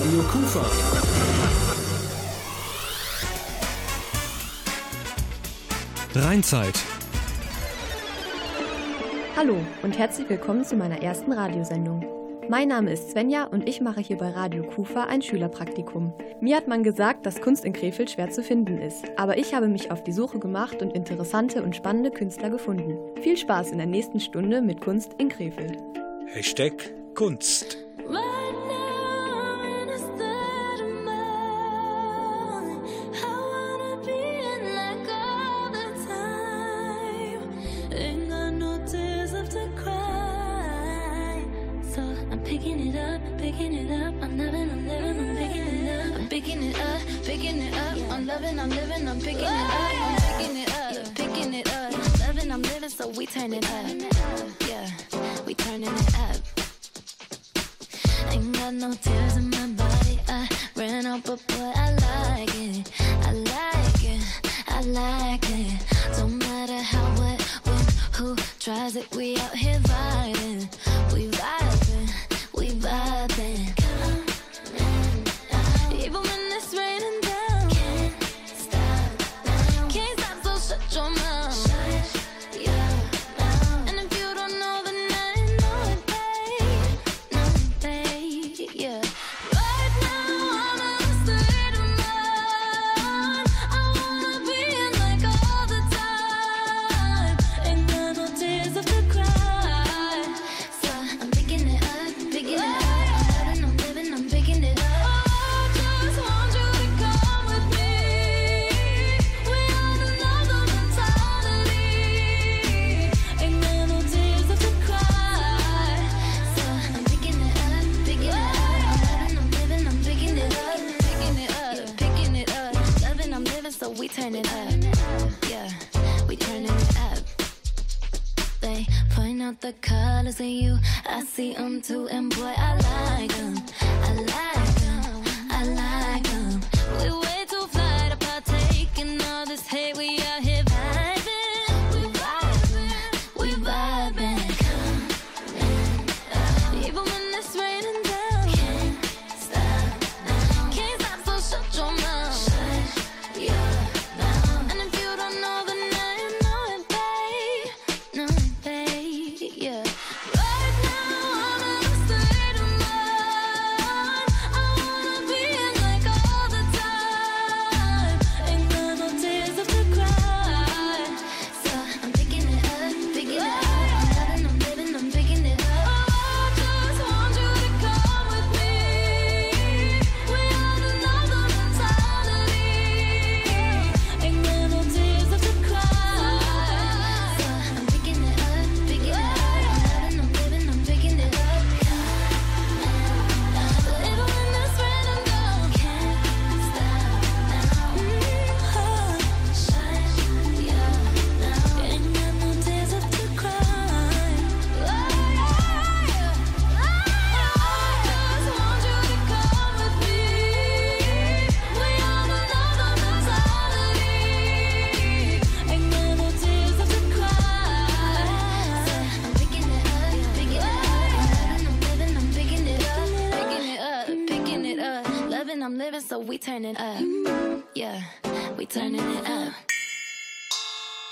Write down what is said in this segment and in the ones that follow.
Radio Kufa. Rheinzeit. Hallo und herzlich willkommen zu meiner ersten Radiosendung. Mein Name ist Svenja und ich mache hier bei Radio Kufa ein Schülerpraktikum. Mir hat man gesagt, dass Kunst in Krefeld schwer zu finden ist, aber ich habe mich auf die Suche gemacht und interessante und spannende Künstler gefunden. Viel Spaß in der nächsten Stunde mit Kunst in Krefeld. Hashtag Kunst. loving,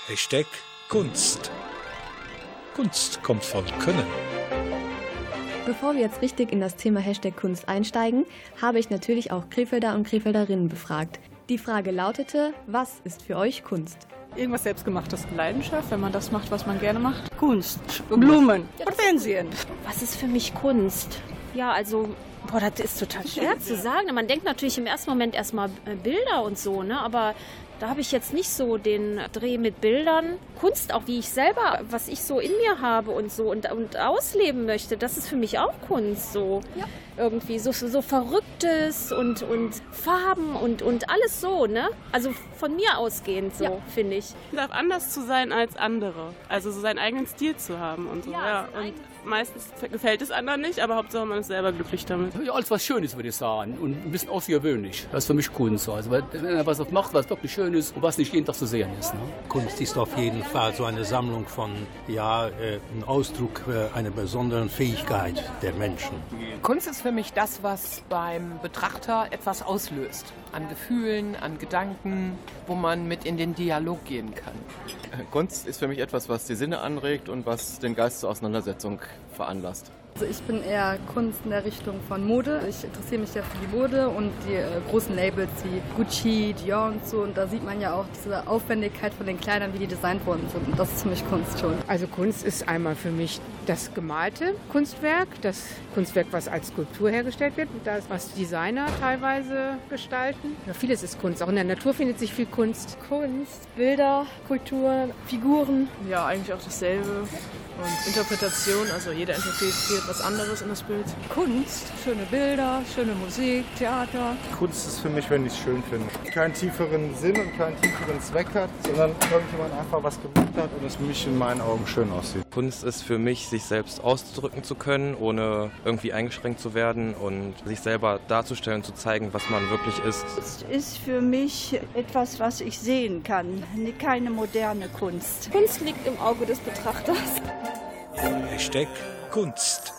Hashtag Kunst. Kunst kommt von Können. Bevor wir jetzt richtig in das Thema Hashtag Kunst einsteigen, habe ich natürlich auch Krefelder und Krefelderinnen befragt. Die Frage lautete, was ist für euch Kunst? Irgendwas Selbstgemachtes, Leidenschaft, wenn man das macht, was man gerne macht. Kunst, Blumen, Hortensien. Was ist für mich Kunst? Ja, also Boah, das ist total schwer zu sagen. Man denkt natürlich im ersten Moment erstmal äh, Bilder und so, ne? Aber da habe ich jetzt nicht so den Dreh mit Bildern. Kunst, auch wie ich selber, was ich so in mir habe und so und, und ausleben möchte, das ist für mich auch Kunst so. Ja. Irgendwie so, so Verrücktes und, und Farben und, und alles so, ne? Also von mir ausgehend so, ja. finde ich. Darf anders zu sein als andere. Also so seinen eigenen Stil zu haben und so. Ja, ja. Und meistens gefällt es anderen nicht, aber Hauptsache man ist selber glücklich damit. Ja, alles was Schönes, würde ich sagen. Und ein bisschen außergewöhnlich. Das ist für mich Kunst. Also wenn er was macht, was wirklich schön Schönes und was nicht jeden Tag zu sehen ist. Ne? Kunst ist auf jeden Fall so eine Sammlung von, ja, äh, ein Ausdruck äh, einer besonderen Fähigkeit der Menschen. Kunst ist für mich das, was beim Betrachter etwas auslöst. An Gefühlen, an Gedanken, wo man mit in den Dialog gehen kann. Kunst ist für mich etwas, was die Sinne anregt und was den Geist zur Auseinandersetzung veranlasst. Also ich bin eher Kunst in der Richtung von Mode. Ich interessiere mich ja für die Mode und die äh, großen Labels wie Gucci, Dior und so. Und da sieht man ja auch diese Aufwendigkeit von den Kleidern, wie die designt worden sind. Und das ist für mich Kunst schon. Also Kunst ist einmal für mich das gemalte Kunstwerk, das Kunstwerk, was als Skulptur hergestellt wird, und das, was Designer teilweise gestalten. Ja, vieles ist Kunst. Auch in der Natur findet sich viel Kunst. Kunst, Bilder, Kulturen, Figuren. Ja, eigentlich auch dasselbe. Und Interpretation, also jeder interpretiert was anderes in das Bild. Kunst, schöne Bilder, schöne Musik, Theater. Kunst ist für mich, wenn ich es schön finde. Keinen tieferen Sinn und keinen tieferen Zweck hat, sondern irgendjemand einfach was gemacht hat und es für mich in meinen Augen schön aussieht. Kunst ist für mich, sich selbst auszudrücken zu können, ohne irgendwie eingeschränkt zu werden und sich selber darzustellen, zu zeigen, was man wirklich ist. Kunst ist für mich etwas, was ich sehen kann, keine moderne Kunst. Kunst liegt im Auge des Betrachters. Hashtag Kunst.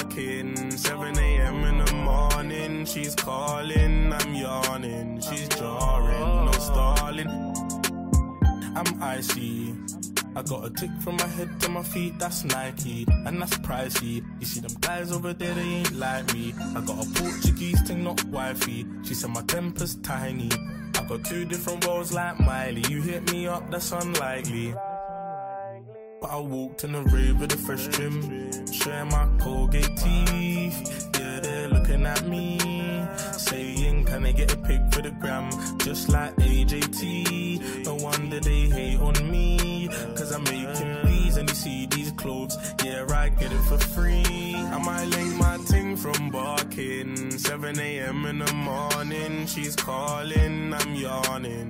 7 a.m. in the morning, she's calling, I'm yawning, she's jarring, no stalling. I'm icy. I got a tick from my head to my feet, that's Nike, and that's pricey. You see them guys over there, they ain't like me. I got a Portuguese thing, not wifey. She said my temper's tiny. I got two different roles like Miley. You hit me up, that's unlikely. I walked in the rave with a fresh trim, showing my Colgate teeth. Yeah, they're looking at me, saying, Can I get a pic for the gram? Just like AJT. No wonder they hate on me, cause I'm making these and you see these clothes. Yeah, I get it for free. I might link my ting from barking. 7 a.m. in the morning, she's calling, I'm yawning.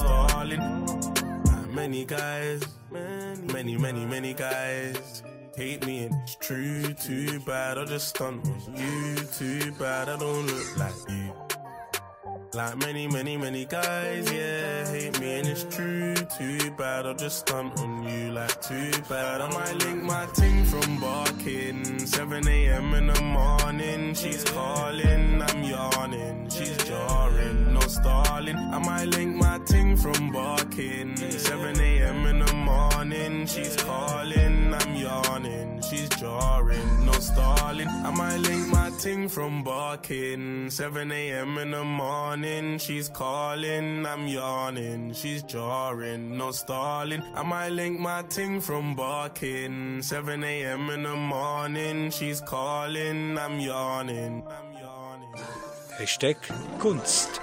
stalling. Ah, many guys, many, many, many guys hate me and it's true. Too bad I just stunt on you. Too bad I don't look like you. Like many, many, many guys, yeah, hate me and it's true. Too bad I'll just stunt on you. Like too bad I might link my ting from barking. 7 a.m. in the morning, she's calling, I'm yawning. She's jarring, no stalling. I might link my ting from barking. 7 a.m. in the morning, she's calling, I'm yawning. She's jarring, no stalling. I might link my ting from barking. 7 a.m. in the morning, she's calling, I'm yawning. She's jarring, no stalling. I might link my ting from barking. 7 a.m. in the morning, she's calling, I'm yawning. Hashtag Kunst.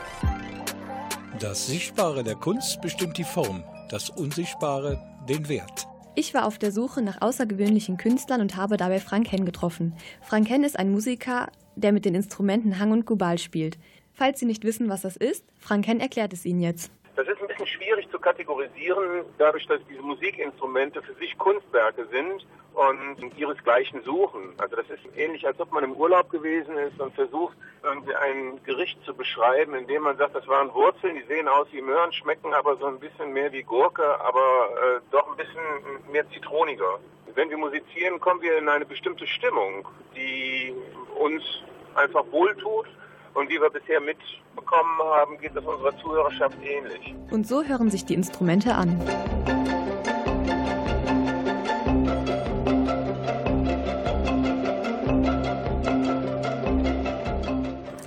Das Sichtbare der Kunst bestimmt die Form, das Unsichtbare den Wert. Ich war auf der Suche nach außergewöhnlichen Künstlern und habe dabei Frank Henn getroffen. Frank Henn ist ein Musiker, der mit den Instrumenten Hang und Kubal spielt. Falls Sie nicht wissen, was das ist, Frank Henn erklärt es Ihnen jetzt. Das ist ein bisschen schwierig zu kategorisieren, dadurch, dass diese Musikinstrumente für sich Kunstwerke sind und ihresgleichen suchen. Also das ist ähnlich, als ob man im Urlaub gewesen ist und versucht, irgendwie ein Gericht zu beschreiben, indem man sagt, das waren Wurzeln, die sehen aus wie Möhren, schmecken aber so ein bisschen mehr wie Gurke, aber äh, doch ein bisschen mehr zitroniger. Wenn wir musizieren, kommen wir in eine bestimmte Stimmung, die uns einfach wohltut Und wie wir bisher mitbekommen haben, geht es unserer Zuhörerschaft ähnlich. Und so hören sich die Instrumente an.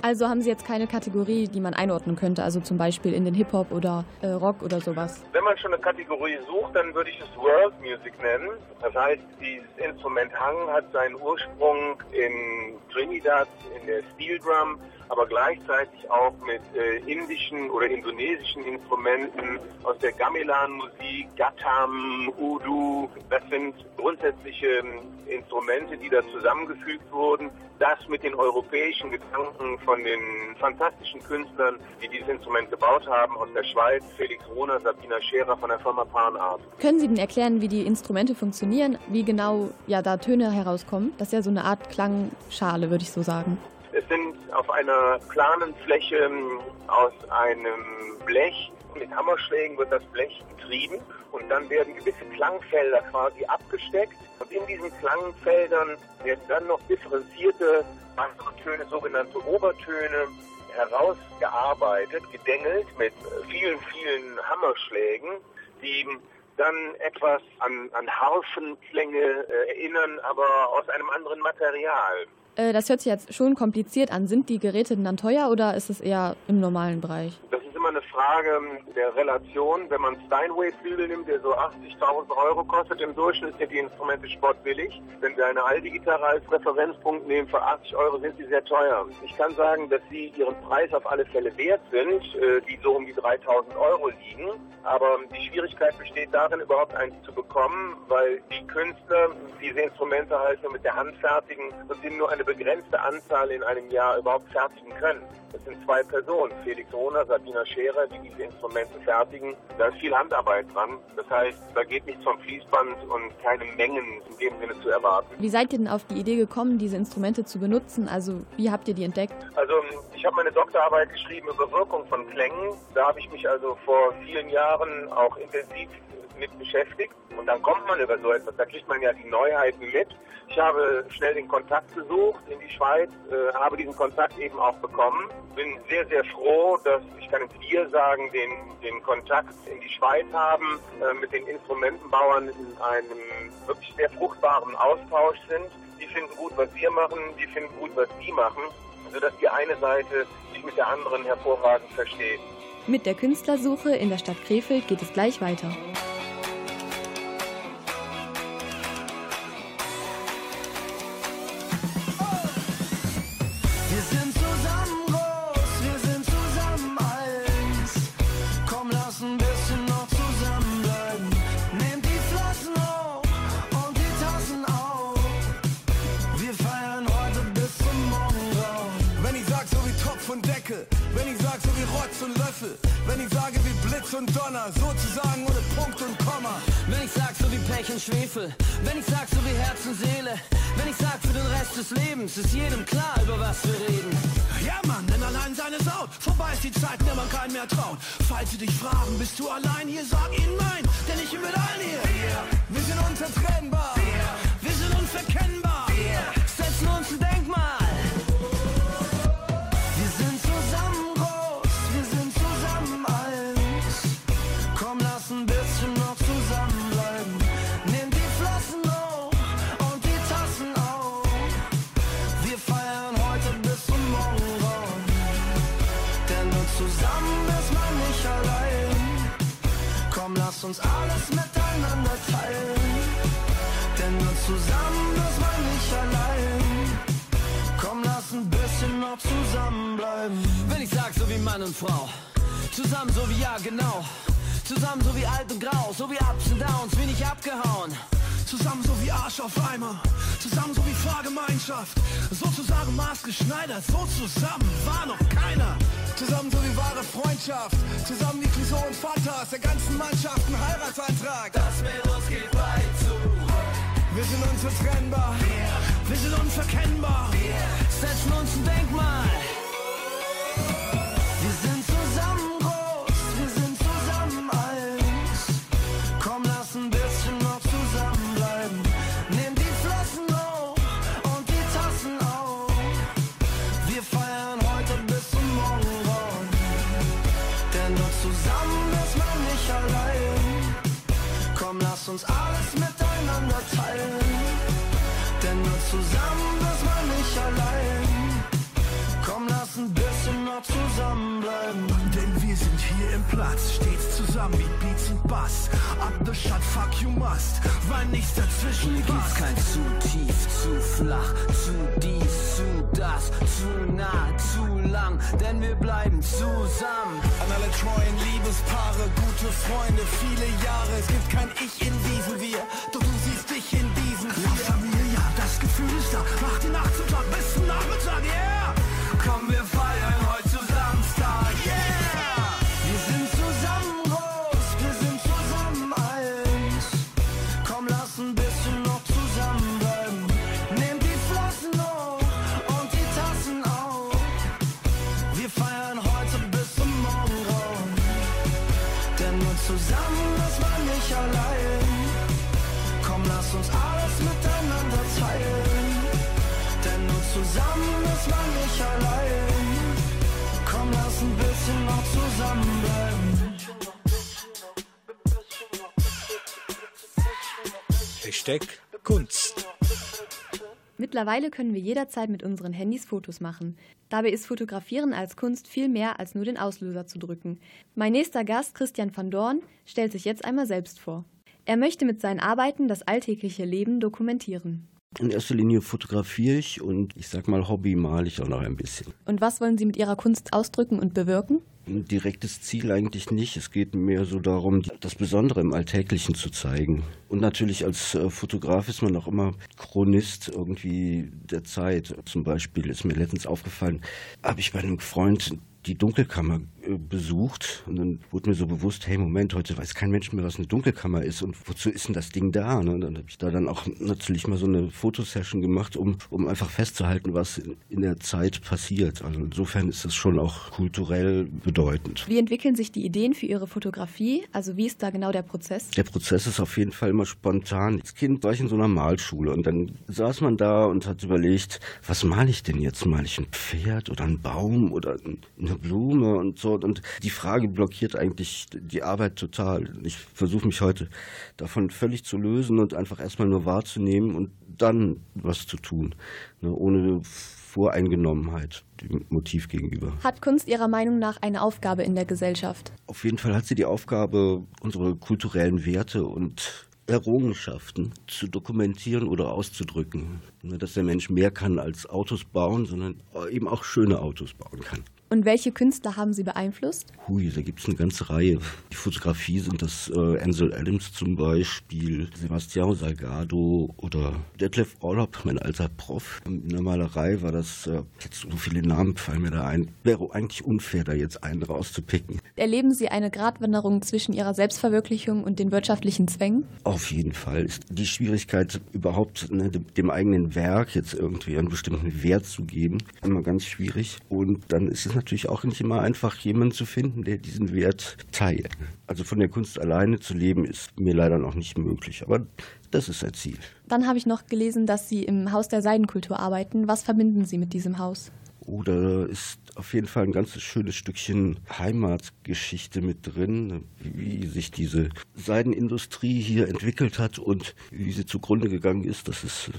Also haben Sie jetzt keine Kategorie, die man einordnen könnte, also zum Beispiel in den Hip-Hop oder äh, Rock oder sowas? Wenn man schon eine Kategorie sucht, dann würde ich es World Music nennen. Das heißt, dieses Instrument Hang hat seinen Ursprung in Trinidad, in der Steel Drum, aber gleichzeitig auch mit äh, indischen oder indonesischen Instrumenten aus der Gamelan-Musik, Gatam, Udu. Das sind grundsätzliche ähm, Instrumente, die da zusammengefügt wurden. Das mit den europäischen Gedanken von den fantastischen Künstlern, die dieses Instrument gebaut haben, aus der Schweiz, Felix Rohner, Sabina Scherer von der Firma Panart. Können Sie denn erklären, wie die Instrumente funktionieren, wie genau ja da Töne herauskommen? Das ist ja so eine Art Klangschale, würde ich so sagen. Es sind auf einer planen Fläche ähm, aus einem Blech mit Hammerschlägen wird das Blech getrieben und dann werden gewisse Klangfelder quasi abgesteckt. Und in diesen Klangfeldern werden dann noch differenzierte Töne, sogenannte Obertöne, herausgearbeitet, gedengelt mit vielen, vielen Hammerschlägen, die dann etwas an, an Harfenklänge äh, erinnern, aber aus einem anderen Material. Äh, das hört sich jetzt schon kompliziert an. Sind die Geräte dann teuer oder ist es eher im normalen Bereich? Immer eine Frage der Relation. Wenn man Steinway-Flügel nimmt, der so 80.000 Euro kostet, im Durchschnitt sind die Instrumente sportbillig. Wenn wir eine Aldi-Gitarre als Referenzpunkt nehmen, für 80 Euro sind sie sehr teuer. Ich kann sagen, dass sie ihren Preis auf alle Fälle wert sind, äh, die so um die 3.000 Euro liegen. Aber die Schwierigkeit besteht darin, überhaupt eins zu bekommen, weil die Künstler diese Instrumente halt nur mit der Hand fertigen und sind nur eine begrenzte Anzahl in einem Jahr überhaupt fertigen können. Das sind zwei Personen, Felix Rohner, Sabina Scherer, die diese Instrumente fertigen. Da ist viel Handarbeit dran. Das heißt, da geht nichts vom Fließband und keine Mengen in dem Sinne zu erwarten. Wie seid ihr denn auf die Idee gekommen, diese Instrumente zu benutzen? Also wie habt ihr die entdeckt? Also ich habe meine Doktorarbeit geschrieben über Wirkung von Klängen. Da habe ich mich also vor vielen Jahren auch intensiv mit beschäftigt. Und dann kommt man über so etwas, da kriegt man ja die Neuheiten mit. Ich habe schnell den Kontakt gesucht in die Schweiz, äh, habe diesen Kontakt eben auch bekommen. Bin sehr, sehr froh, dass, ich kann es dir sagen, den, den Kontakt in die Schweiz haben, äh, mit den Instrumentenbauern in einem wirklich sehr fruchtbaren Austausch sind. Die finden gut, was wir machen, die finden gut, was die machen, sodass die eine Seite sich mit der anderen hervorragend versteht. Mit der Künstlersuche in der Stadt Krefeld geht es gleich weiter. Schwefel, wenn ich sag so wie Herz und Seele, wenn ich sag für den Rest des Lebens, ist jedem klar, über was wir reden. Ja Mann, denn allein seine Saut, vorbei ist die Zeit, der man keinen mehr traut. Falls sie dich fragen, bist du allein hier, sag ihnen nein, denn ich bin mit allen hier. Wir, wir sind unzertrennbar, wir, wir sind unverkennbar, uns alles miteinander teilen. Denn nur zusammen ist man nicht allein. Komm, lass ein bisschen noch zusammenbleiben. Wenn ich sag, so wie Mann und Frau. Zusammen so wie ja, genau. Zusammen so wie alt und grau, so wie Ups und Downs, wie nicht abgehauen. Zusammen so wie Arsch auf Eimer, zusammen so wie Fahrgemeinschaft, sozusagen maßgeschneidert, so zusammen war noch keiner. Zusammen so wie wahre Freundschaft, zusammen wie Clouseau und Vater aus der ganzen Mannschaft ein Heiratsantrag. Das mit uns geht weit zu. Wir sind unzertrennbar, wir, wir sind unverkennbar, wir setzen uns ein Denkmal. Uns alles miteinander teilen. Denn nur zusammen ist man nicht allein. Komm, lass ein bisschen noch zusammenbleiben. Im Platz, stets zusammen wie Beats und Bass. Up the shot, fuck you must, weil nichts dazwischen Hier gibt's kein zu tief, zu flach, zu dies, zu das, zu nah, zu lang, denn wir bleiben zusammen. An alle treuen Liebespaare, gute Freunde, viele Jahre. Es gibt kein Ich in diesem Wir, doch du siehst dich in diesem Wir. Familie, ja, das Gefühl ist da. Mach die Nacht zum Tag bis zum Nachmittag, yeah! Komm, wir feiern Hashtag Kunst. Mittlerweile können wir jederzeit mit unseren Handys Fotos machen. Dabei ist Fotografieren als Kunst viel mehr als nur den Auslöser zu drücken. Mein nächster Gast, Christian van Dorn, stellt sich jetzt einmal selbst vor. Er möchte mit seinen Arbeiten das alltägliche Leben dokumentieren. In erster Linie fotografiere ich und ich sag mal Hobby male ich auch noch ein bisschen. Und was wollen Sie mit Ihrer Kunst ausdrücken und bewirken? Ein direktes Ziel eigentlich nicht. Es geht mehr so darum, das Besondere im Alltäglichen zu zeigen. Und natürlich als äh, Fotograf ist man auch immer Chronist irgendwie der Zeit. Zum Beispiel ist mir letztens aufgefallen, habe ich bei einem Freund die Dunkelkammer äh, besucht und dann wurde mir so bewusst, hey Moment, heute weiß kein Mensch mehr, was eine Dunkelkammer ist und wozu ist denn das Ding da? Ne? Und dann habe ich da dann auch natürlich mal so eine Fotosession gemacht, um, um einfach festzuhalten, was in, in der Zeit passiert. Also insofern ist das schon auch kulturell bedeutend. Wie entwickeln sich die Ideen für Ihre Fotografie? Also wie ist da genau der Prozess? Der Prozess ist auf jeden Fall immer spontan. Als Kind war ich in so einer Malschule und dann saß man da und hat überlegt, was male ich denn jetzt? Male ich ein Pferd oder einen Baum oder eine Blume und so? Und die Frage blockiert eigentlich die Arbeit total. Ich versuche mich heute davon völlig zu lösen und einfach erstmal nur wahrzunehmen und dann was zu tun, ne, ohne Voreingenommenheit dem Motiv gegenüber. Hat Kunst Ihrer Meinung nach eine Aufgabe in der Gesellschaft? Auf jeden Fall hat sie die Aufgabe, unsere kulturellen Werte und Errungenschaften zu dokumentieren oder auszudrücken. Ne, Dass der Mensch mehr kann als Autos bauen, sondern eben auch schöne Autos bauen kann. Und welche Künstler haben Sie beeinflusst? Hui, da gibt es eine ganze Reihe. Die Fotografie sind das äh, Ansel Adams zum Beispiel, Sebastião Salgado oder Detlef Orlob, mein alter Prof. In der Malerei war das, äh, jetzt so viele Namen fallen mir da ein. Wäre eigentlich unfair, da jetzt einen rauszupicken. Erleben Sie eine Gratwanderung zwischen Ihrer Selbstverwirklichung und den wirtschaftlichen Zwängen? Auf jeden Fall ist die Schwierigkeit überhaupt ne, dem, dem eigenen Werk jetzt irgendwie einen bestimmten Wert zu geben, immer ganz schwierig. Und dann ist es natürlich auch nicht immer einfach, jemanden zu finden, der diesen Wert teilt. Also von der Kunst alleine zu leben, ist mir leider noch nicht möglich. Aber das ist ein Ziel. Dann habe ich noch gelesen, dass Sie im Haus der Seidenkultur arbeiten. Was verbinden Sie mit diesem Haus? Oh, da ist auf jeden Fall ein ganzes schönes Stückchen Heimatgeschichte mit drin, wie sich diese Seidenindustrie hier entwickelt hat und wie sie zugrunde gegangen ist. Das ist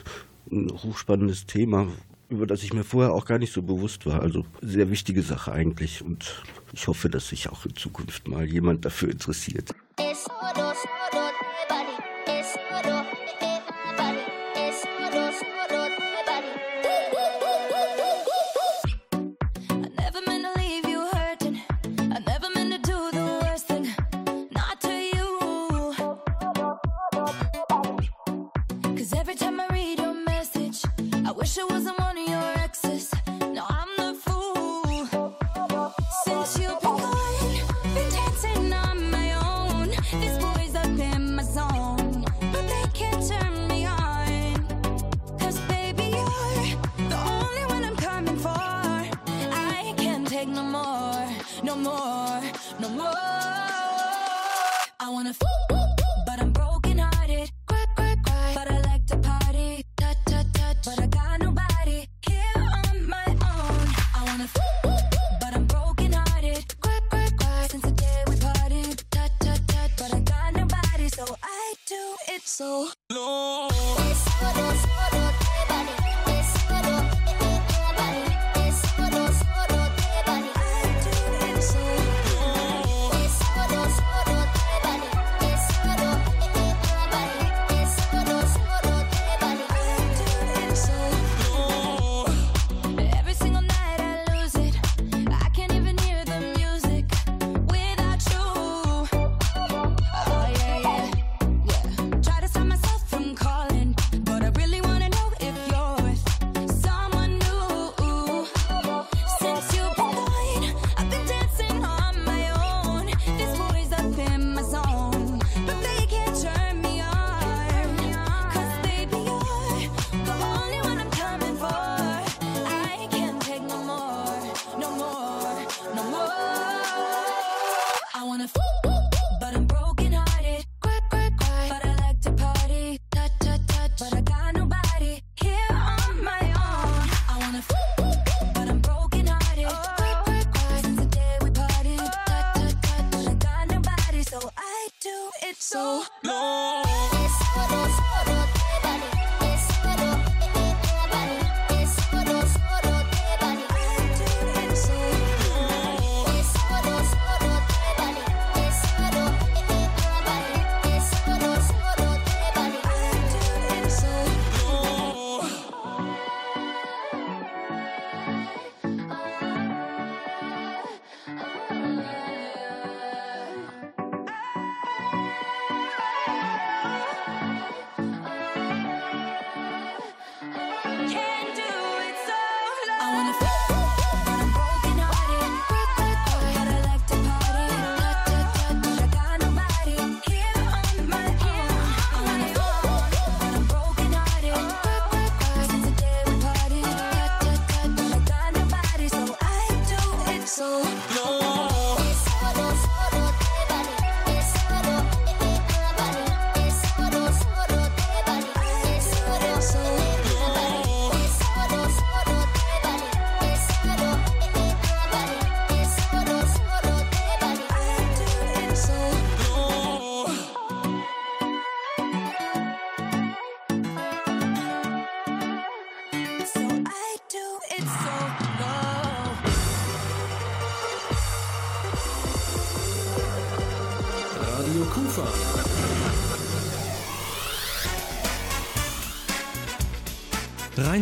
ein hochspannendes Thema, über das ich mir vorher auch gar nicht so bewusst war. Also sehr wichtige Sache eigentlich und ich hoffe, dass sich auch in Zukunft mal jemand dafür interessiert. I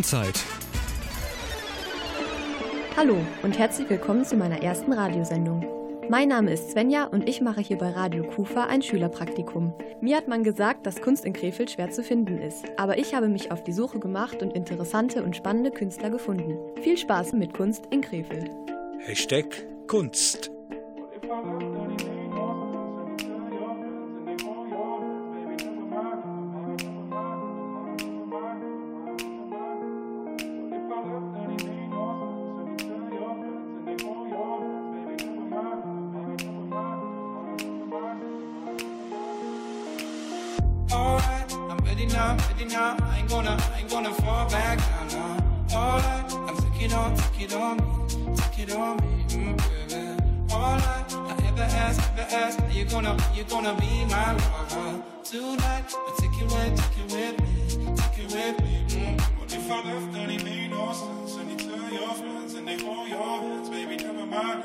Rheinzeit. Hallo und herzlich willkommen zu meiner ersten Radiosendung. Mein Name ist Svenja und ich mache hier bei Radio Kufa ein Schülerpraktikum. Mir hat man gesagt, dass Kunst in Krefeld schwer zu finden ist, aber ich habe mich auf die Suche gemacht und interessante und spannende Künstler gefunden. Viel Spaß mit Kunst in Krefeld. Hashtag Kunst. I ain't gonna, I ain't gonna fall back now, now. Alright, I'm take it on, take it on me, take it on me, mm, baby. Alright, I ever ask, ever ask, are you gonna, are you gonna be my lover tonight? I take it with, take it with me, take it with me. Mm. What if I left and it made no sense? And you tell your friends and they hold your hands, baby. Never mind,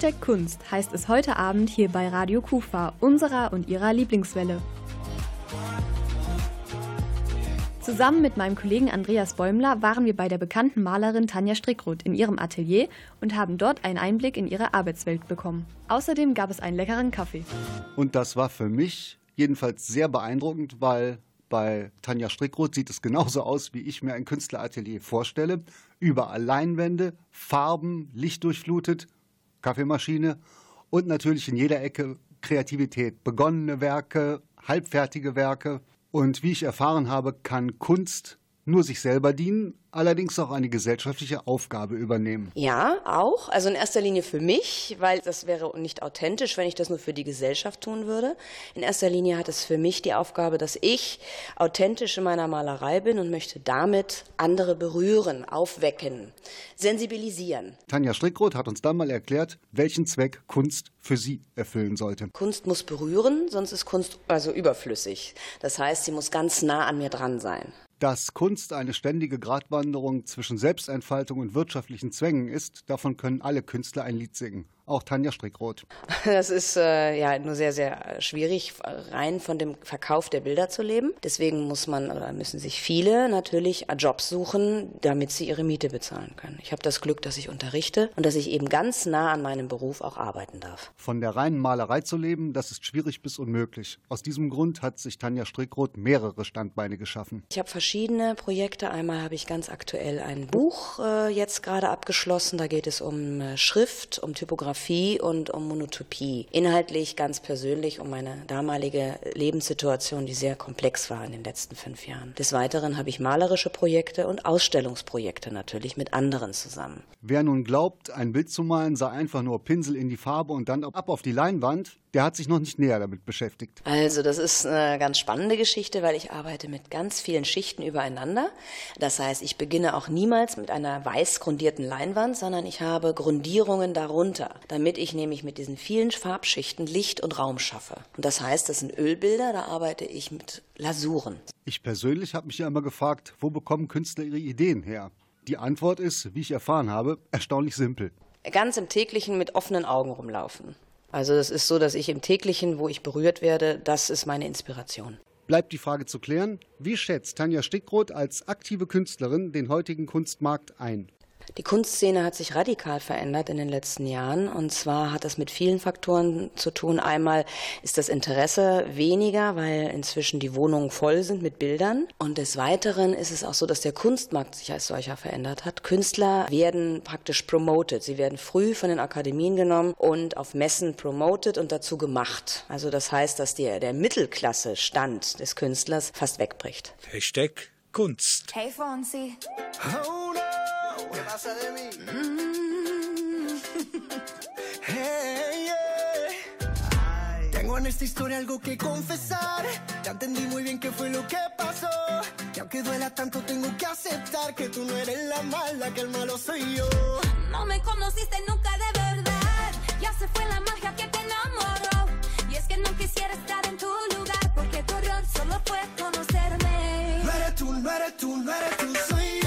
Hashtag Kunst heißt es heute Abend hier bei Radio Kufa, unserer und ihrer Lieblingswelle. Zusammen mit meinem Kollegen Andreas Bäumler waren wir bei der bekannten Malerin Tanja Strickroth in ihrem Atelier und haben dort einen Einblick in ihre Arbeitswelt bekommen. Außerdem gab es einen leckeren Kaffee. Und das war für mich jedenfalls sehr beeindruckend, weil bei Tanja Strickroth sieht es genauso aus, wie ich mir ein Künstleratelier vorstelle. Überall Leinwände, Farben, lichtdurchflutet, Kaffeemaschine und natürlich in jeder Ecke Kreativität. Begonnene Werke, halbfertige Werke. Und wie ich erfahren habe, kann Kunst nur sich selber dienen, allerdings auch eine gesellschaftliche Aufgabe übernehmen. Ja, auch. Also in erster Linie für mich, weil das wäre nicht authentisch, wenn ich das nur für die Gesellschaft tun würde. In erster Linie hat es für mich die Aufgabe, dass ich authentisch in meiner Malerei bin und möchte damit andere berühren, aufwecken, sensibilisieren. Tanja Strickroth hat uns dann mal erklärt, welchen Zweck Kunst für sie erfüllen sollte. Kunst muss berühren, sonst ist Kunst also überflüssig. Das heißt, sie muss ganz nah an mir dran sein. Dass Kunst eine ständige Gratwanderung zwischen Selbstentfaltung und wirtschaftlichen Zwängen ist, davon können alle Künstler ein Lied singen. Auch Tanja Strickroth. Das ist äh, ja nur sehr, sehr schwierig, rein von dem Verkauf der Bilder zu leben. Deswegen muss man oder müssen sich viele natürlich Jobs suchen, damit sie ihre Miete bezahlen können. Ich habe das Glück, dass ich unterrichte und dass ich eben ganz nah an meinem Beruf auch arbeiten darf. Von der reinen Malerei zu leben, das ist schwierig bis unmöglich. Aus diesem Grund hat sich Tanja Strickroth mehrere Standbeine geschaffen. Ich habe verschiedene Projekte. Einmal habe ich ganz aktuell ein Buch äh, jetzt gerade abgeschlossen. Da geht es um äh, Schrift, um Typografie und um Monotopie. Inhaltlich ganz persönlich um meine damalige Lebenssituation, die sehr komplex war in den letzten fünf Jahren. Des Weiteren habe ich malerische Projekte und Ausstellungsprojekte natürlich mit anderen zusammen. Wer nun glaubt, ein Bild zu malen sei einfach nur Pinsel in die Farbe und dann ab auf die Leinwand, der hat sich noch nicht näher damit beschäftigt. Also das ist eine ganz spannende Geschichte, weil ich arbeite mit ganz vielen Schichten übereinander. Das heißt, ich beginne auch niemals mit einer weiß grundierten Leinwand, sondern ich habe Grundierungen darunter, damit ich nämlich mit diesen vielen Farbschichten Licht und Raum schaffe. Und das heißt, das sind Ölbilder, da arbeite ich mit Lasuren. Ich persönlich habe mich ja immer gefragt, wo bekommen Künstler ihre Ideen her? Die Antwort ist, wie ich erfahren habe, erstaunlich simpel. Ganz im täglichen mit offenen Augen rumlaufen. Also es ist so, dass ich im täglichen, wo ich berührt werde, das ist meine Inspiration. Bleibt die Frage zu klären, wie schätzt Tanja Stickroth als aktive Künstlerin den heutigen Kunstmarkt ein? Die Kunstszene hat sich radikal verändert in den letzten Jahren. Und zwar hat das mit vielen Faktoren zu tun. Einmal ist das Interesse weniger, weil inzwischen die Wohnungen voll sind mit Bildern. Und des Weiteren ist es auch so, dass der Kunstmarkt sich als solcher verändert hat. Künstler werden praktisch promoted. Sie werden früh von den Akademien genommen und auf Messen promoted und dazu gemacht. Also das heißt, dass der, der Mittelklasse-Stand des Künstlers fast wegbricht. Hashtag Kunst. Hey Fonsi. Oh no, ¿qué pasa de mí? Hey, yeah. Tengo en esta historia algo que confesar. Ya entendí muy bien qué fue lo que pasó. Y aunque duela tanto, tengo que aceptar que tú no eres la mala, que el malo soy yo. No me conociste nunca de verdad. Ya se fue la magia que te enamoró. Y es que no quisiera estar en tu lugar. Porque tu error solo fue conocerme. tú no eres tú, soy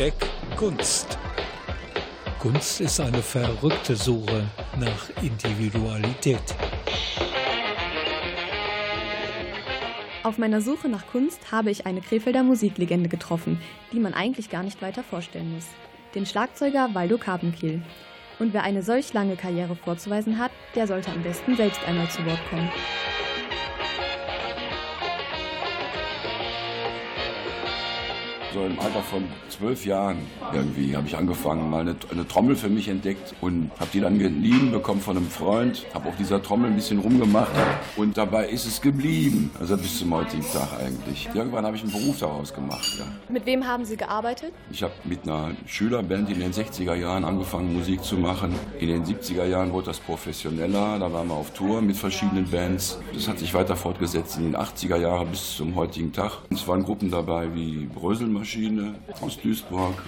Hashtag Kunst. Kunst ist eine verrückte Suche nach Individualität. Auf meiner Suche nach Kunst habe ich eine Krefelder Musiklegende getroffen, die man eigentlich gar nicht weiter vorstellen muss. Den Schlagzeuger Waldo Karpenkiel. Und wer eine solch lange Karriere vorzuweisen hat, der sollte am besten selbst einmal zu Wort kommen. So im Alter von zwölf Jahren irgendwie habe ich angefangen, mal eine, eine Trommel für mich entdeckt und habe die dann geliehen bekommen von einem Freund. Habe auf dieser Trommel ein bisschen rumgemacht und dabei ist es geblieben. Also bis zum heutigen Tag eigentlich. Irgendwann habe ich einen Beruf daraus gemacht. Ja. Mit wem haben Sie gearbeitet? Ich habe mit einer Schülerband in den 60er Jahren angefangen, Musik zu machen. In den 70er Jahren wurde das professioneller. Da waren wir auf Tour mit verschiedenen Bands. Das hat sich weiter fortgesetzt in den 80er Jahren bis zum heutigen Tag. Es waren Gruppen dabei wie Bröselmann Maschine aus Duisburg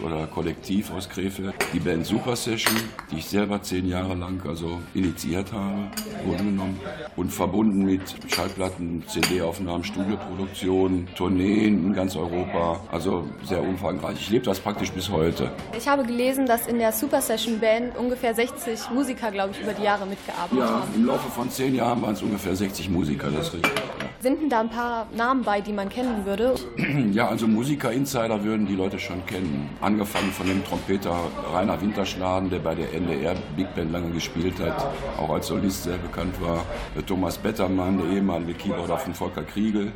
oder Kollektiv aus Krefeld. Die Band Super Session, die ich selber zehn Jahre lang also initiiert habe, wurde genommen und verbunden mit Schallplatten, CD-Aufnahmen, Studioproduktionen, Tourneen in ganz Europa. Also sehr umfangreich. Ich lebe das praktisch bis heute. Ich habe gelesen, dass in der Super Session Band ungefähr 60 Musiker, glaube ich, über die Jahre mitgearbeitet Ja, haben. im Laufe von zehn Jahren waren es ungefähr 60 Musiker, das ist richtig. Ja. Sind denn da ein paar Namen bei, die man kennen würde? Ja, also Musiker-Insider würden die Leute schon kennen. Angefangen von dem Trompeter Rainer Winterschladen, der bei der NDR Big Band lange gespielt hat, auch als Solist sehr bekannt war. Thomas Bettermann, der ehemalige Keyboarder von Volker Kriegel,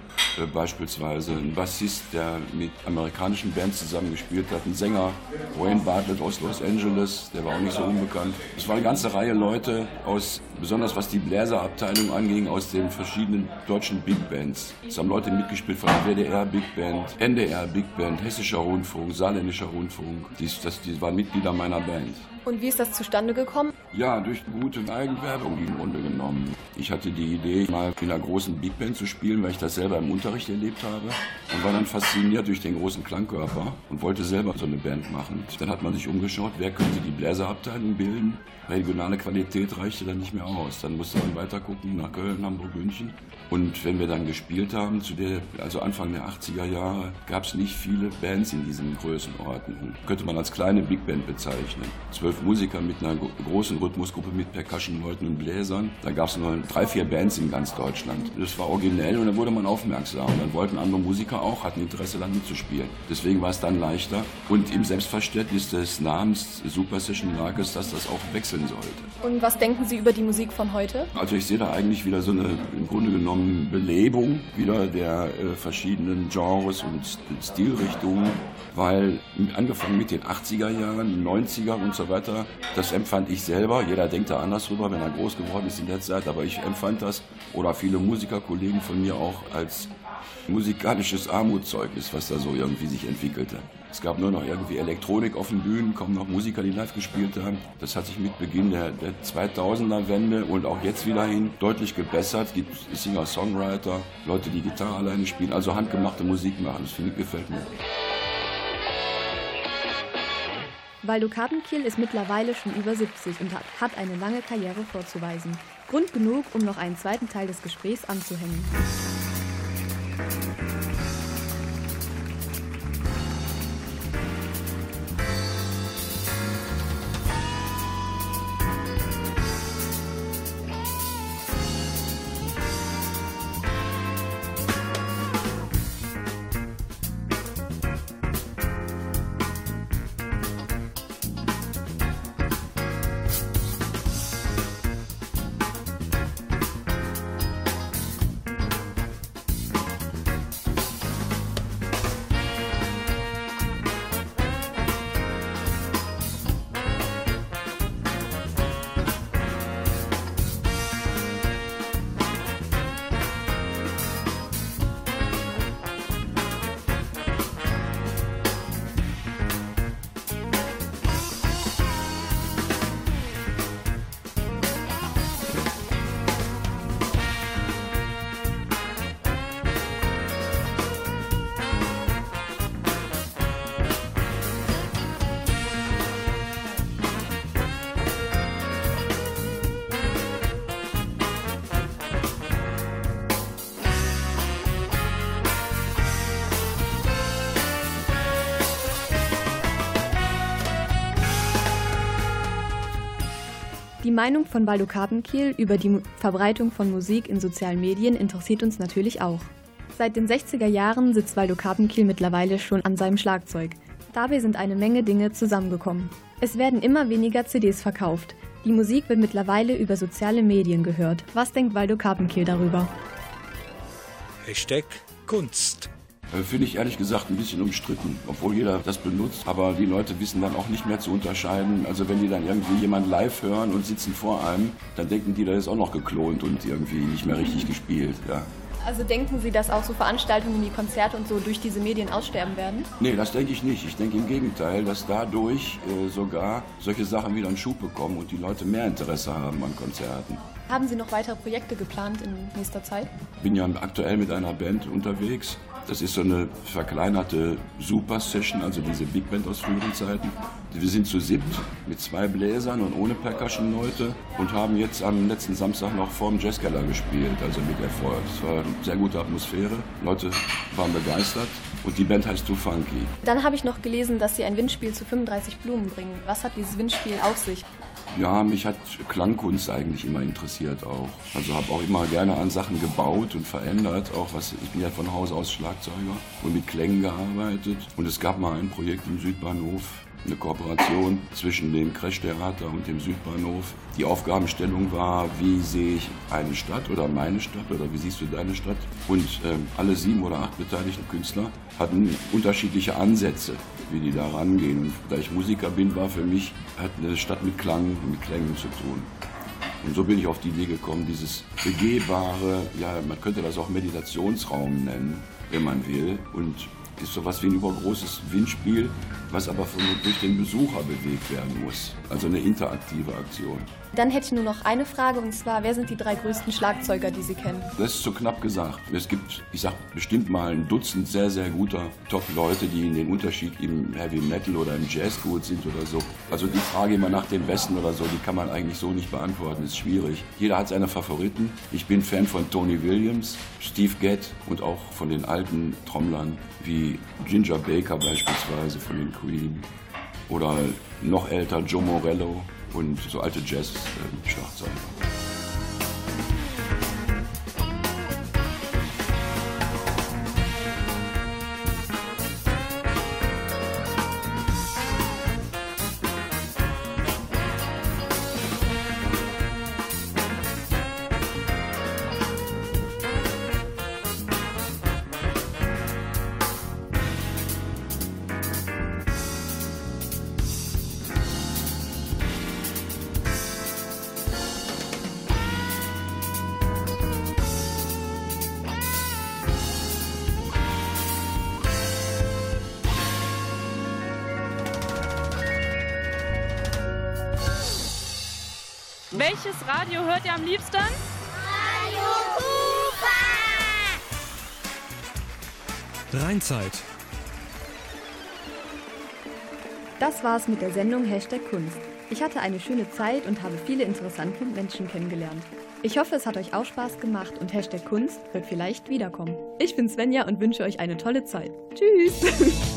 beispielsweise. Ein Bassist, der mit amerikanischen Bands zusammen gespielt hat. Ein Sänger, Wayne Bartlett aus Los Angeles, der war auch nicht so unbekannt. Es war eine ganze Reihe Leute aus, besonders was die Bläserabteilung anging, aus den verschiedenen deutschen Big Bands. Es haben Leute mitgespielt von der WDR Big Band, NDR Big Band, Hessischer Rundfunk, Saarländischer Rundfunk. Die, das, die waren Mitglieder meiner Band. Und wie ist das zustande gekommen? Ja, durch gute Eigenwerbung im Grunde genommen. Ich hatte die Idee, mal in einer großen Big Band zu spielen, weil ich das selber im Unterricht erlebt habe. Und war dann fasziniert durch den großen Klangkörper und wollte selber so eine Band machen. Dann hat man sich umgeschaut, wer könnte die Bläserabteilung bilden. Regionale Qualität reichte dann nicht mehr aus. Dann musste man weiter gucken nach Köln, Hamburg, München. Und wenn wir dann gespielt haben, zu der, also Anfang der 80er Jahre, gab es nicht viele Bands in diesen Größenordnungen. Könnte man als kleine Big Band bezeichnen. Zwölf Musiker mit einer gro- großen Rhythmusgruppe mit Percussion-Leuten und Bläsern. Da gab es nur drei, vier Bands in ganz Deutschland. Das war originell und dann wurde man aufmerksam. Dann wollten andere Musiker auch, hatten Interesse dann mitzuspielen. Deswegen war es dann leichter. Und im Selbstverständnis des Namens Super Session lag es, dass das auch wechseln sollte. Und was denken Sie über die Musik von heute? Also ich sehe da eigentlich wieder so eine im Grunde genommen Belebung wieder der äh, verschiedenen Genres und St- Stilrichtungen, weil angefangen mit den 80er Jahren, 90er und so weiter, das empfand ich selber. Jeder denkt da anders drüber, wenn er groß geworden ist in der Zeit, aber ich empfand das oder viele Musikerkollegen von mir auch als musikalisches Armutszeugnis, was da so irgendwie sich entwickelte. Es gab nur noch irgendwie Elektronik auf den Bühnen, kaum noch Musiker, die live gespielt haben. Das hat sich mit Beginn der, der 2000er-Wende und auch jetzt wieder hin deutlich gebessert. Es gibt Singer-Songwriter, Leute, die Gitarre alleine spielen, also handgemachte Musik machen. Das finde ich gefällt mir. Waldo Kartenkiel ist mittlerweile schon über 70 und hat, hat eine lange Karriere vorzuweisen. Grund genug, um noch einen zweiten Teil des Gesprächs anzuhängen. Meinung von Waldo Kartenkiel über die Verbreitung von Musik in sozialen Medien interessiert uns natürlich auch. Seit den 60er Jahren sitzt Waldo Kartenkiel mittlerweile schon an seinem Schlagzeug. Dabei sind eine Menge Dinge zusammengekommen. Es werden immer weniger CDs verkauft. Die Musik wird mittlerweile über soziale Medien gehört. Was denkt Waldo Kartenkiel darüber? Hashtag Kunst. Äh, Finde ich ehrlich gesagt ein bisschen umstritten, obwohl jeder das benutzt. Aber die Leute wissen dann auch nicht mehr zu unterscheiden. Also wenn die dann irgendwie jemand live hören und sitzen vor einem, dann denken die, das ist auch noch geklont und irgendwie nicht mehr richtig gespielt. Ja. Also denken Sie, dass auch so Veranstaltungen wie Konzerte und so durch diese Medien aussterben werden? Nee, das denke ich nicht. Ich denke im Gegenteil, dass dadurch äh, sogar solche Sachen wieder einen Schub bekommen und die Leute mehr Interesse haben an Konzerten. Haben Sie noch weitere Projekte geplant in nächster Zeit? bin ja aktuell mit einer Band unterwegs Das ist so eine verkleinerte Super-Session, also diese Big Band aus früheren Zeiten. Wir sind zu siebt mit zwei Bläsern und ohne Percussion-Leute und haben jetzt am letzten Samstag noch vorm Jazzkeller gespielt, also mit Erfolg. Es war eine sehr gute Atmosphäre, Leute waren begeistert und die Band heißt Too Funky. Dann habe ich noch gelesen, dass Sie ein Windspiel zu 35 Blumen bringen. Was hat dieses Windspiel auf sich? Ja, mich hat Klangkunst eigentlich immer interessiert auch. Also habe auch immer gerne an Sachen gebaut und verändert. Auch was ich bin ja von Haus aus Schlagzeuger und mit Klängen gearbeitet. Und es gab mal ein Projekt im Südbahnhof, eine Kooperation zwischen dem Crash-Theater und dem Südbahnhof. Die Aufgabenstellung war, wie sehe ich eine Stadt oder meine Stadt oder wie siehst du deine Stadt? Und ähm, alle sieben oder acht beteiligten Künstler hatten unterschiedliche Ansätze, wie die da rangehen. Und da ich Musiker bin, war für mich, hat eine Stadt mit Klang, mit Klängen zu tun. Und so bin ich auf die Idee gekommen, dieses begehbare, ja, man könnte das auch Meditationsraum nennen, wenn man will. Und ist sowas wie ein übergroßes Windspiel, was aber von, durch den Besucher bewegt werden muss. Also eine interaktive Aktion. Dann hätte ich nur noch eine Frage und zwar, wer sind die drei größten Schlagzeuger, die Sie kennen? Das ist zu knapp gesagt. Es gibt, ich sag bestimmt mal ein Dutzend sehr, sehr guter Top-Leute, die in den Unterschied im Heavy Metal oder im Jazz gut sind oder so. Also die Frage immer nach dem Besten oder so, die kann man eigentlich so nicht beantworten, ist schwierig. Jeder hat seine Favoriten. Ich bin Fan von Tony Williams, Steve Gadd und auch von den alten Trommlern wie Ginger Baker beispielsweise von den Queen oder noch älter Joe Morello und so alte Jazz-Schlagzeuger. War's mit der Sendung Hashtag Kunst. Ich hatte eine schöne Zeit und habe viele interessante Menschen kennengelernt. Ich hoffe, es hat euch auch Spaß gemacht und Hashtag Kunst wird vielleicht wiederkommen. Ich bin Svenja und wünsche euch eine tolle Zeit. Tschüss!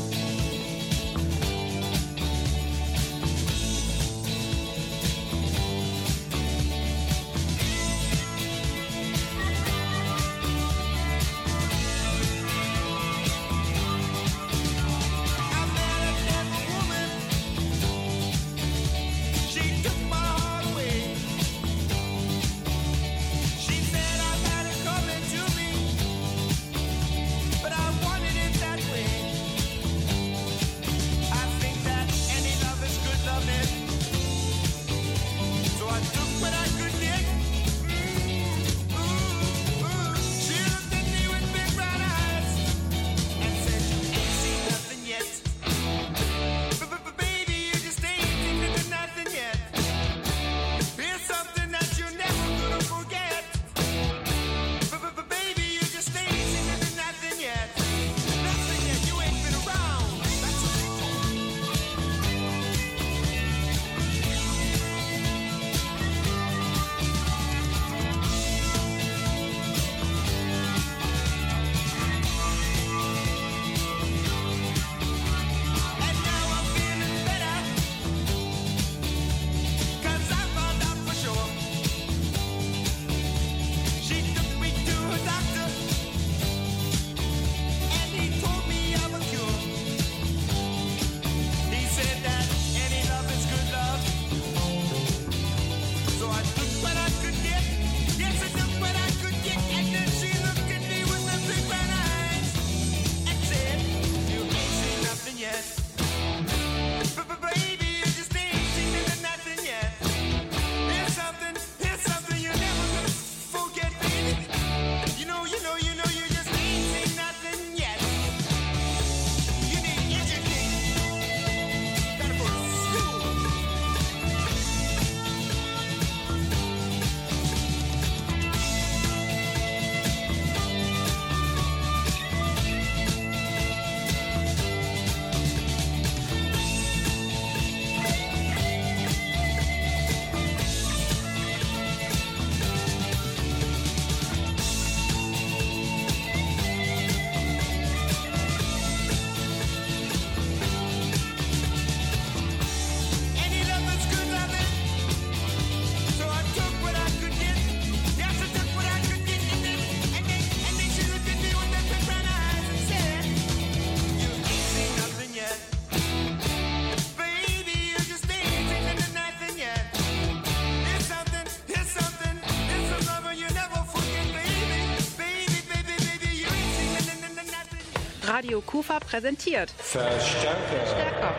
Kufa präsentiert Verstärker. Stärker.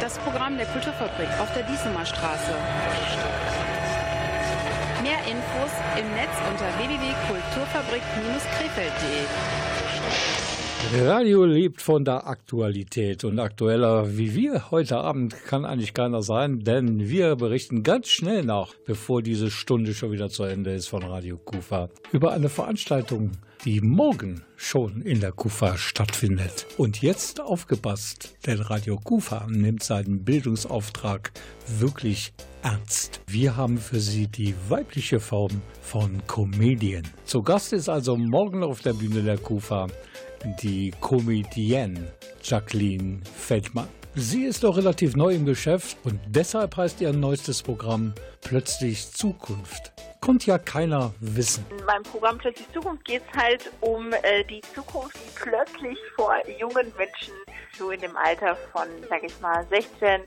Das Programm der Kulturfabrik auf der Diesemer Straße. Mehr Infos im Netz unter www.kulturfabrik-krefeld.de. Radio lebt von der Aktualität und aktueller wie wir heute Abend kann eigentlich keiner sein, denn wir berichten ganz schnell nach, bevor diese Stunde schon wieder zu Ende ist von Radio Kufa, über eine Veranstaltung, die morgen schon in der Kufa stattfindet. Und jetzt aufgepasst, denn Radio Kufa nimmt seinen Bildungsauftrag wirklich ernst. Wir haben für Sie die weibliche Form von Comedian. Zu Gast ist also morgen auf der Bühne der Kufa die Comedienne Jacqueline Feldmann. Sie ist doch relativ neu im Geschäft und deshalb heißt ihr neuestes Programm Plötzlich Zukunft. Konnte ja keiner wissen. In meinem Programm Plötzlich Zukunft geht es halt um äh, die Zukunft, die plötzlich vor jungen Menschen so in dem Alter von, sag ich mal, 16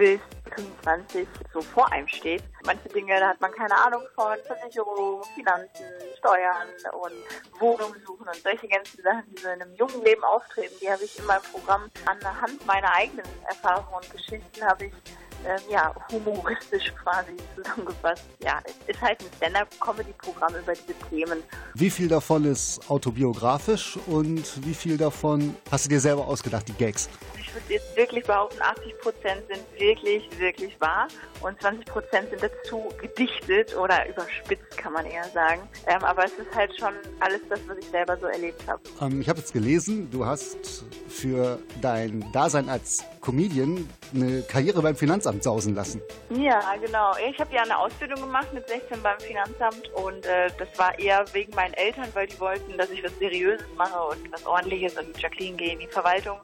bis 25 so vor einem steht. Manche Dinge, da hat man keine Ahnung von, Versicherung, Finanzen, Steuern und Wohnung suchen und solche ganzen Sachen, die so in einem jungen Leben auftreten, die habe ich in meinem Programm anhand meiner eigenen Erfahrungen und Geschichten habe ich ähm, ja, humoristisch quasi zusammengefasst. Ja, ist halt ein Stand-up-Comedy-Programm über diese Themen. Wie viel davon ist autobiografisch und wie viel davon hast du dir selber ausgedacht, die Gags? Ich würde jetzt wirklich behaupten, 80 Prozent sind wirklich, wirklich wahr und 20 Prozent sind dazu gedichtet oder überspitzt, kann man eher sagen. Ähm, aber es ist halt schon alles das, was ich selber so erlebt habe. Ähm, ich habe jetzt gelesen, du hast für dein Dasein als Comedian eine Karriere beim Finanzamt sausen lassen. Ja, genau. Ich habe ja eine Ausbildung gemacht mit 16 beim Finanzamt und äh, das war eher wegen meinen Eltern, weil die wollten, dass ich was Seriöses mache und was Ordentliches und Jacqueline gehe in die Verwaltung.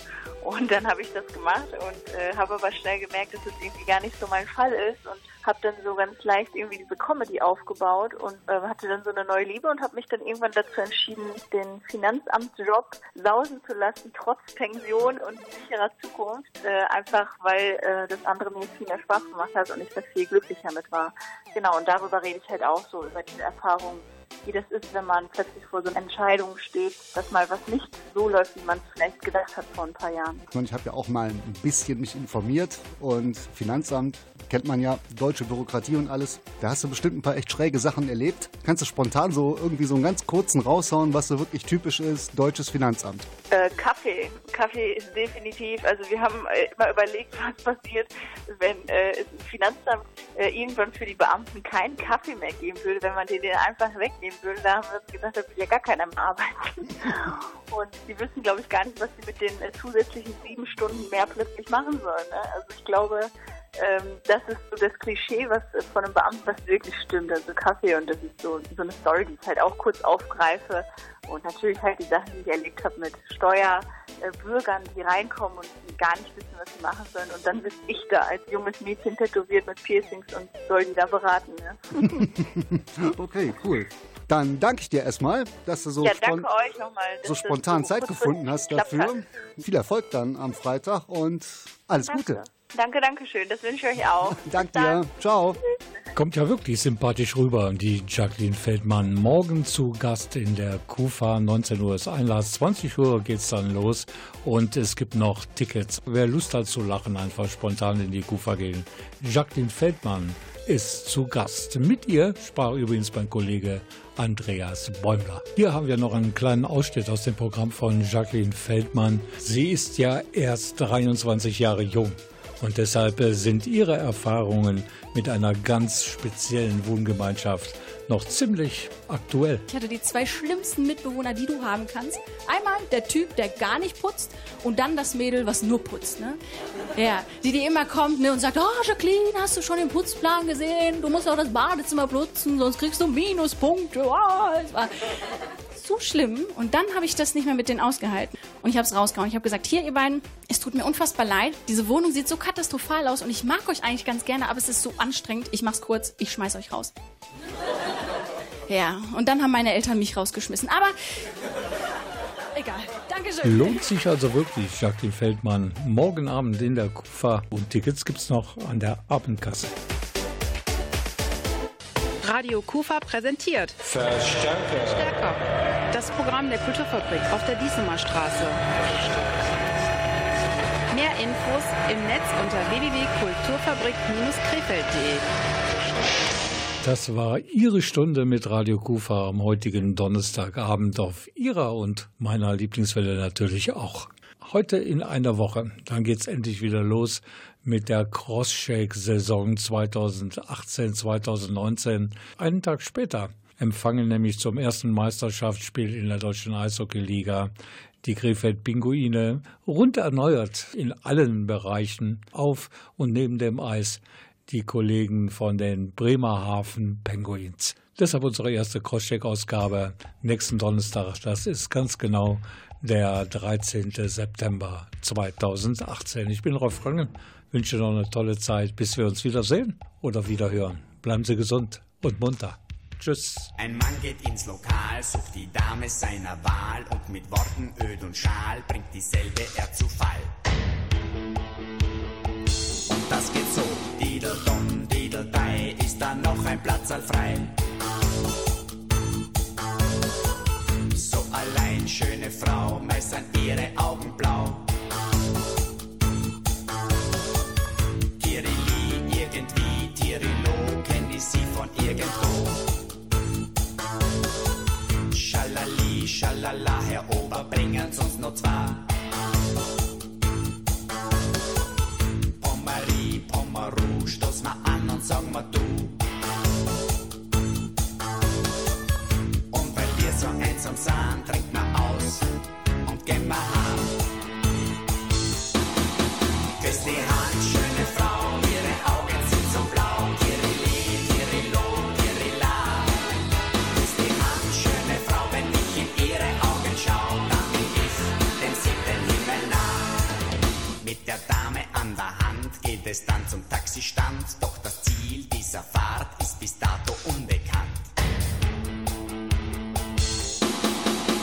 Und dann habe ich das gemacht und äh, habe aber schnell gemerkt, dass das irgendwie gar nicht so mein Fall ist und habe dann so ganz leicht irgendwie diese Comedy aufgebaut und äh, hatte dann so eine neue Liebe und habe mich dann irgendwann dazu entschieden, den Finanzamtsjob sausen zu lassen, trotz Pension und sicherer Zukunft, äh, einfach weil äh, das andere mir viel mehr Spaß gemacht hat und ich da viel glücklicher mit war. Genau, und darüber rede ich halt auch so, über diese Erfahrung, wie das ist, wenn man plötzlich vor so einer Entscheidung steht, dass mal was nicht so läuft, wie man es vielleicht gedacht hat vor ein paar Jahren. Ich habe ja auch mal ein bisschen mich informiert und Finanzamt kennt man ja, deutsche Bürokratie und alles. Da hast du bestimmt ein paar echt schräge Sachen erlebt. Kannst du spontan so irgendwie so einen ganz kurzen raushauen, was so wirklich typisch ist, deutsches Finanzamt? Äh, Kaffee. Kaffee ist definitiv, also wir haben äh, immer überlegt, was passiert, wenn äh, es ein Finanzamt äh, irgendwann für die Beamten keinen Kaffee mehr geben würde, wenn man den einfach wegnehmen würde. Da haben wir uns gedacht, da will ja gar keiner mehr arbeiten. Und die wissen, glaube ich, gar nicht, was sie mit den äh, zusätzlichen sieben Stunden mehr plötzlich machen sollen. Ne? Also ich glaube, ähm, das ist so das Klischee, was von einem Beamten was wirklich stimmt. Also Kaffee und das ist so, so eine Story, die ich halt auch kurz aufgreife. Und natürlich halt die Sachen, die ich erlebt habe mit Steuerbürgern, die reinkommen und die gar nicht wissen, was sie machen sollen. Und dann sitze ich da als junges Mädchen tätowiert mit Piercings und soll die da beraten. Ne? okay, cool. Dann danke ich dir erstmal, dass du so, ja, spon so spontan Zeit gefunden hast dafür. Viel Erfolg dann am Freitag und alles danke. Gute. Danke, danke schön. Das wünsche ich euch auch. danke dir. Ciao. Kommt ja wirklich sympathisch rüber, die Jacqueline Feldmann. Morgen zu Gast in der KUFA. 19 Uhr ist Einlass, 20 Uhr geht es dann los und es gibt noch Tickets. Wer Lust hat zu lachen, einfach spontan in die KUFA gehen. Jacqueline Feldmann ist zu Gast. Mit ihr sprach übrigens mein Kollege Andreas Bäumler. Hier haben wir noch einen kleinen Ausschnitt aus dem Programm von Jacqueline Feldmann. Sie ist ja erst 23 Jahre jung. Und deshalb sind ihre Erfahrungen mit einer ganz speziellen Wohngemeinschaft noch ziemlich aktuell. Ich hatte die zwei schlimmsten Mitbewohner, die du haben kannst. Einmal der Typ, der gar nicht putzt und dann das Mädel, was nur putzt. Ne? Ja, die, die immer kommt ne, und sagt, oh Jacqueline, hast du schon den Putzplan gesehen? Du musst auch das Badezimmer putzen, sonst kriegst du Minuspunkte. Oh, so schlimm. Und dann habe ich das nicht mehr mit denen ausgehalten. Und ich habe es rausgehauen. Ich habe gesagt, hier ihr beiden, es tut mir unfassbar leid. Diese Wohnung sieht so katastrophal aus und ich mag euch eigentlich ganz gerne, aber es ist so anstrengend. Ich mach's kurz, ich schmeiß euch raus. Ja, und dann haben meine Eltern mich rausgeschmissen. Aber egal. Dankeschön. Lohnt sich also wirklich, Jacqueline Feldmann. Morgen Abend in der Kufa. Und Tickets gibt's noch an der Abendkasse. Radio Kufa präsentiert Verstärker. Stärker. Das Programm der Kulturfabrik auf der Diesemer Straße. Mehr Infos im Netz unter www.kulturfabrik-krefeld.de. Das war Ihre Stunde mit Radio Kufa am heutigen Donnerstagabend auf Ihrer und meiner Lieblingswelle natürlich auch. Heute in einer Woche, dann geht's endlich wieder los mit der Crosshake-Saison 2018-2019. Einen Tag später empfangen nämlich zum ersten Meisterschaftsspiel in der deutschen Eishockeyliga die Krefeld Pinguine rund erneuert in allen Bereichen auf und neben dem Eis die Kollegen von den Bremerhaven Penguins. Deshalb unsere erste Crosscheck-Ausgabe nächsten Donnerstag. Das ist ganz genau der 13. September 2018. Ich bin Rolf Krangen, wünsche noch eine tolle Zeit, bis wir uns wiedersehen oder wiederhören. Bleiben Sie gesund und munter. Tschüss. Ein Mann geht ins Lokal, sucht die Dame seiner Wahl und mit Worten öd und schal bringt dieselbe er zu Fall. Und das geht so, Didel-Dom, Didel-Dei, ist da noch ein Platz frei? So allein, schöne Frau, meist sind ihre Augen Schalala, Herr Ober, bringen's uns noch zwei. Pommerie, Pommeru, stoß mal an und sag mal du. Und weil wir so einsam sind, trinkt Taxistand, doch das Ziel dieser Fahrt ist bis dato unbekannt.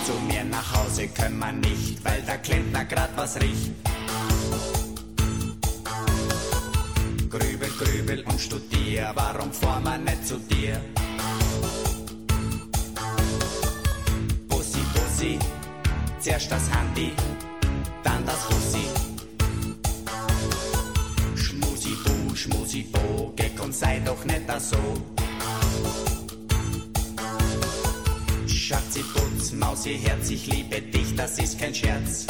Zu mir nach Hause können wir nicht, weil der Klempner grad was riecht. Grübel, grübel und studier, warum fahr man nicht zu dir? Bussi, Bussi, zuerst das Handy, da so. Schatzi, Putz, Mausi, Herz, ich liebe dich, das ist kein Scherz.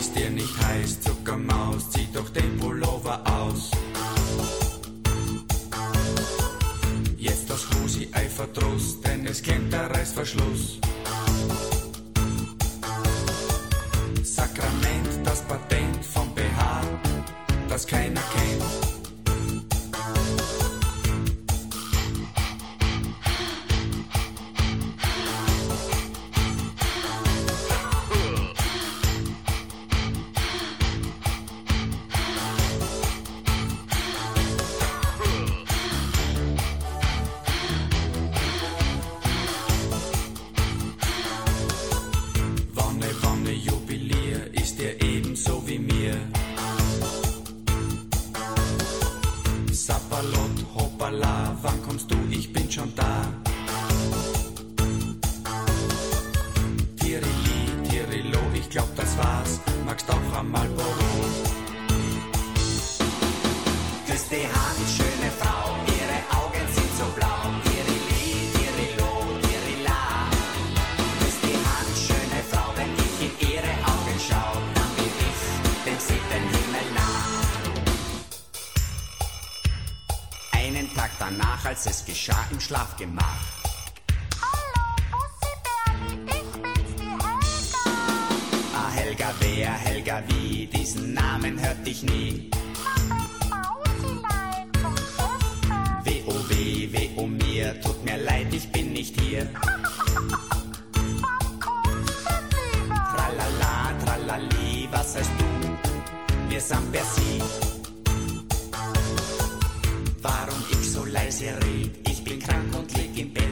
Ist dir nicht heiß, Zuckermaus, zieh doch den Pullover aus. Jetzt das Husi Eifertrust, denn es kennt der Reißverschluss. Sakrament, das Patent vom BH, das keiner red? Ich bin krank und leg im Bett.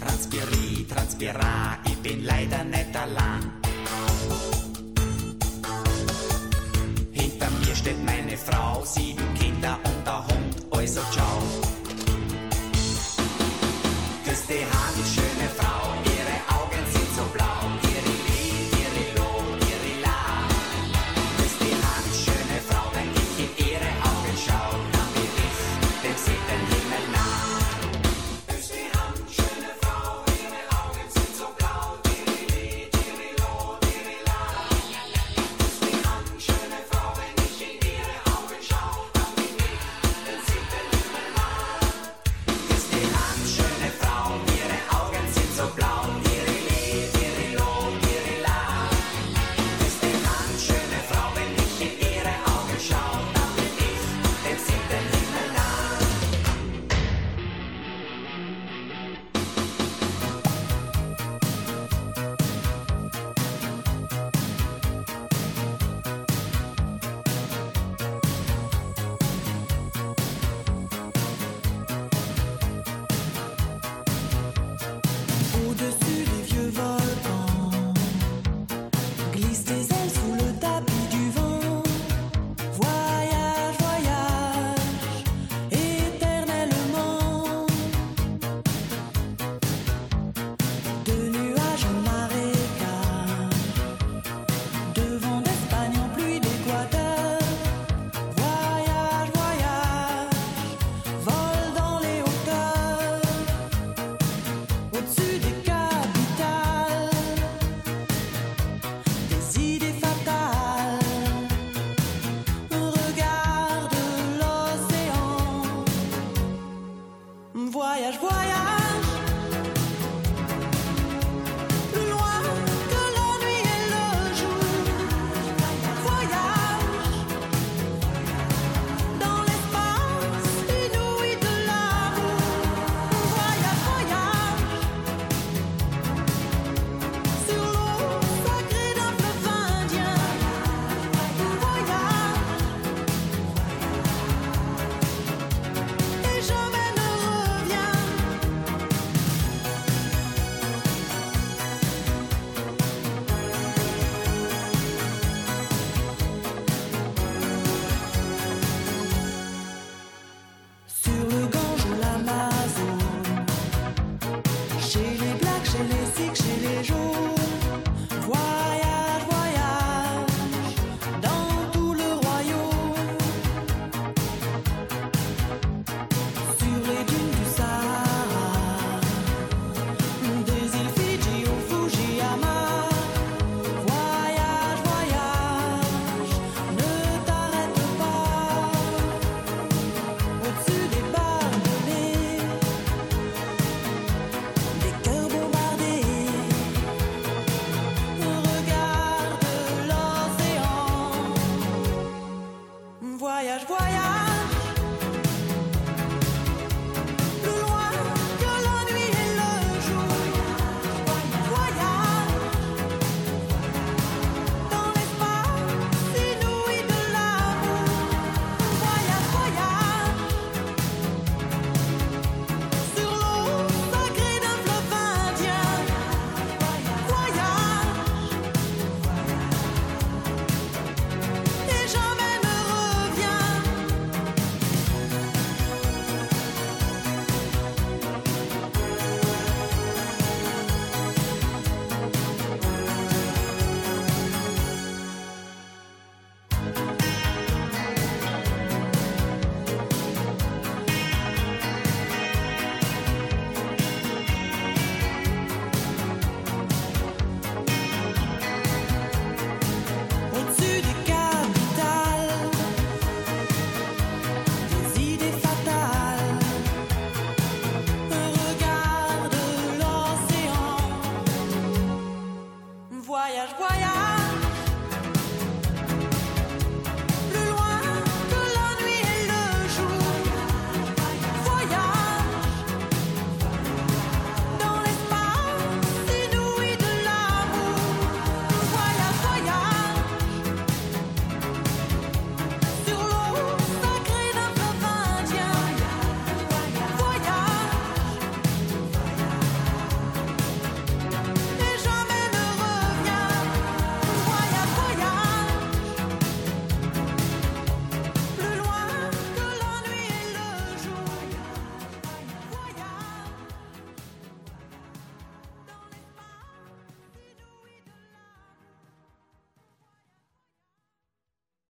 Transpiri, transpira, ich bin leider nicht allein. Hinter mir steht meine Frau, sie